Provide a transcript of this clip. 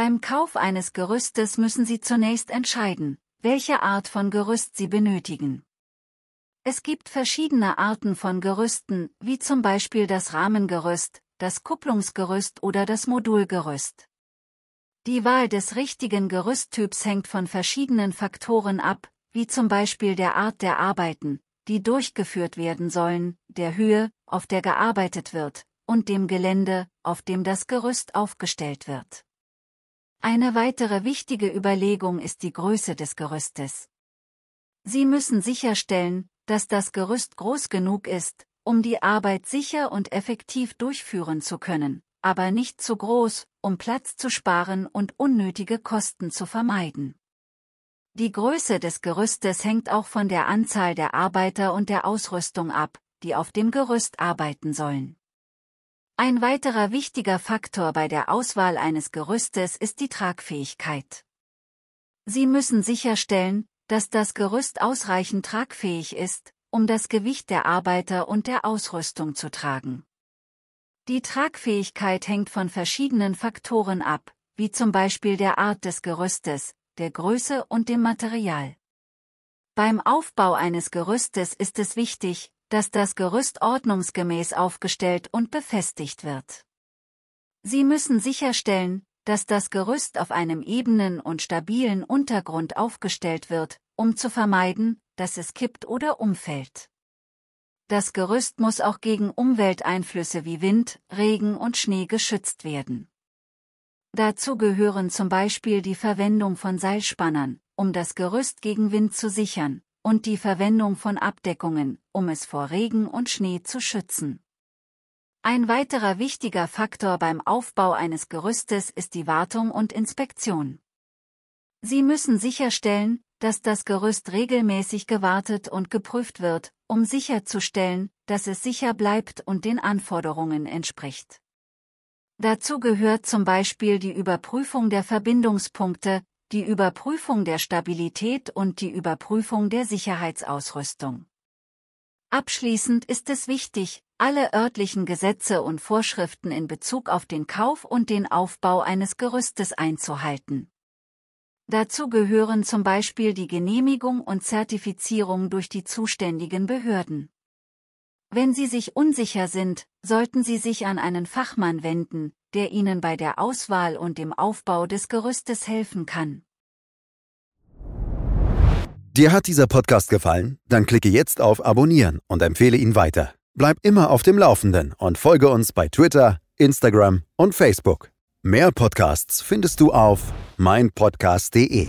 Beim Kauf eines Gerüstes müssen Sie zunächst entscheiden, welche Art von Gerüst Sie benötigen. Es gibt verschiedene Arten von Gerüsten, wie zum Beispiel das Rahmengerüst, das Kupplungsgerüst oder das Modulgerüst. Die Wahl des richtigen Gerüsttyps hängt von verschiedenen Faktoren ab, wie zum Beispiel der Art der Arbeiten, die durchgeführt werden sollen, der Höhe, auf der gearbeitet wird, und dem Gelände, auf dem das Gerüst aufgestellt wird. Eine weitere wichtige Überlegung ist die Größe des Gerüstes. Sie müssen sicherstellen, dass das Gerüst groß genug ist, um die Arbeit sicher und effektiv durchführen zu können, aber nicht zu groß, um Platz zu sparen und unnötige Kosten zu vermeiden. Die Größe des Gerüstes hängt auch von der Anzahl der Arbeiter und der Ausrüstung ab, die auf dem Gerüst arbeiten sollen. Ein weiterer wichtiger Faktor bei der Auswahl eines Gerüstes ist die Tragfähigkeit. Sie müssen sicherstellen, dass das Gerüst ausreichend tragfähig ist, um das Gewicht der Arbeiter und der Ausrüstung zu tragen. Die Tragfähigkeit hängt von verschiedenen Faktoren ab, wie zum Beispiel der Art des Gerüstes, der Größe und dem Material. Beim Aufbau eines Gerüstes ist es wichtig, dass das Gerüst ordnungsgemäß aufgestellt und befestigt wird. Sie müssen sicherstellen, dass das Gerüst auf einem ebenen und stabilen Untergrund aufgestellt wird, um zu vermeiden, dass es kippt oder umfällt. Das Gerüst muss auch gegen Umwelteinflüsse wie Wind, Regen und Schnee geschützt werden. Dazu gehören zum Beispiel die Verwendung von Seilspannern, um das Gerüst gegen Wind zu sichern, und die Verwendung von Abdeckungen, um es vor Regen und Schnee zu schützen. Ein weiterer wichtiger Faktor beim Aufbau eines Gerüstes ist die Wartung und Inspektion. Sie müssen sicherstellen, dass das Gerüst regelmäßig gewartet und geprüft wird, um sicherzustellen, dass es sicher bleibt und den Anforderungen entspricht. Dazu gehört zum Beispiel die Überprüfung der Verbindungspunkte, die Überprüfung der Stabilität und die Überprüfung der Sicherheitsausrüstung. Abschließend ist es wichtig, alle örtlichen Gesetze und Vorschriften in Bezug auf den Kauf und den Aufbau eines Gerüstes einzuhalten. Dazu gehören zum Beispiel die Genehmigung und Zertifizierung durch die zuständigen Behörden. Wenn Sie sich unsicher sind, sollten Sie sich an einen Fachmann wenden, der Ihnen bei der Auswahl und dem Aufbau des Gerüstes helfen kann. Dir hat dieser Podcast gefallen? Dann klicke jetzt auf Abonnieren und empfehle ihn weiter. Bleib immer auf dem Laufenden und folge uns bei Twitter, Instagram und Facebook. Mehr Podcasts findest du auf meinpodcast.de.